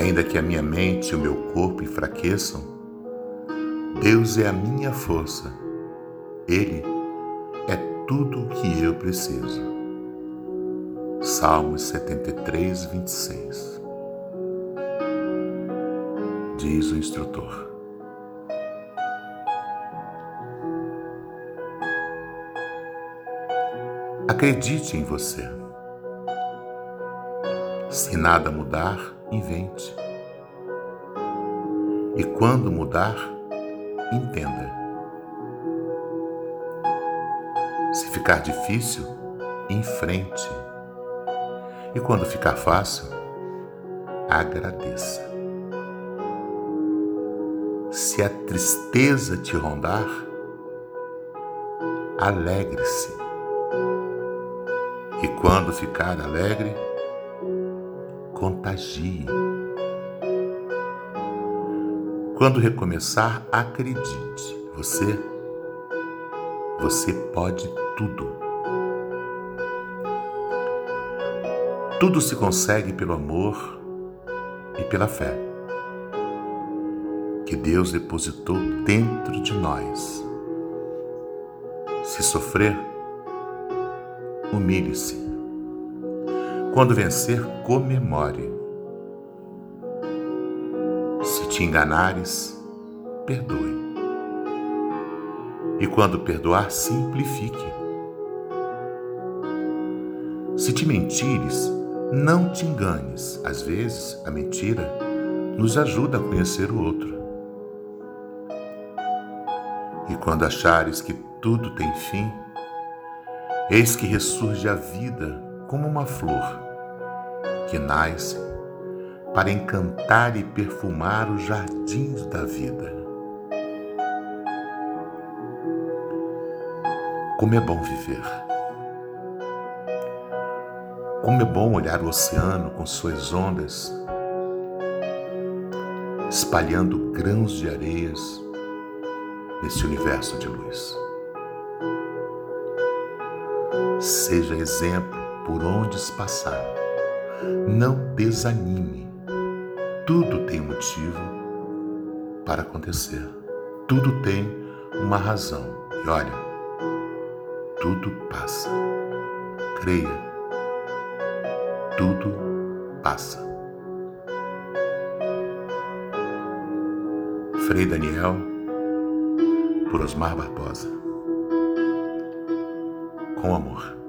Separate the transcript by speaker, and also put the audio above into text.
Speaker 1: Ainda que a minha mente e o meu corpo enfraqueçam, Deus é a minha força. Ele é tudo o que eu preciso. Salmos 73, 26 Diz o instrutor. Acredite em você. Se nada mudar, invente. E quando mudar, entenda. Se ficar difícil, enfrente. E quando ficar fácil, agradeça. Se a tristeza te rondar, alegre-se. E quando ficar alegre, contagie. Quando recomeçar, acredite. Você, você pode tudo. Tudo se consegue pelo amor e pela fé que Deus depositou dentro de nós. Se sofrer, humilhe-se. Quando vencer, comemore. Se te enganares, perdoe. E quando perdoar, simplifique. Se te mentires, não te enganes. Às vezes, a mentira nos ajuda a conhecer o outro. E quando achares que tudo tem fim, Eis que ressurge a vida como uma flor que nasce para encantar e perfumar os jardins da vida. Como é bom viver. Como é bom olhar o oceano com suas ondas, espalhando grãos de areias nesse universo de luz. Seja exemplo por onde passar. Não desanime. Tudo tem motivo para acontecer. Tudo tem uma razão. E olha, tudo passa. Creia. Tudo passa. Frei Daniel, por Osmar Barbosa com amor.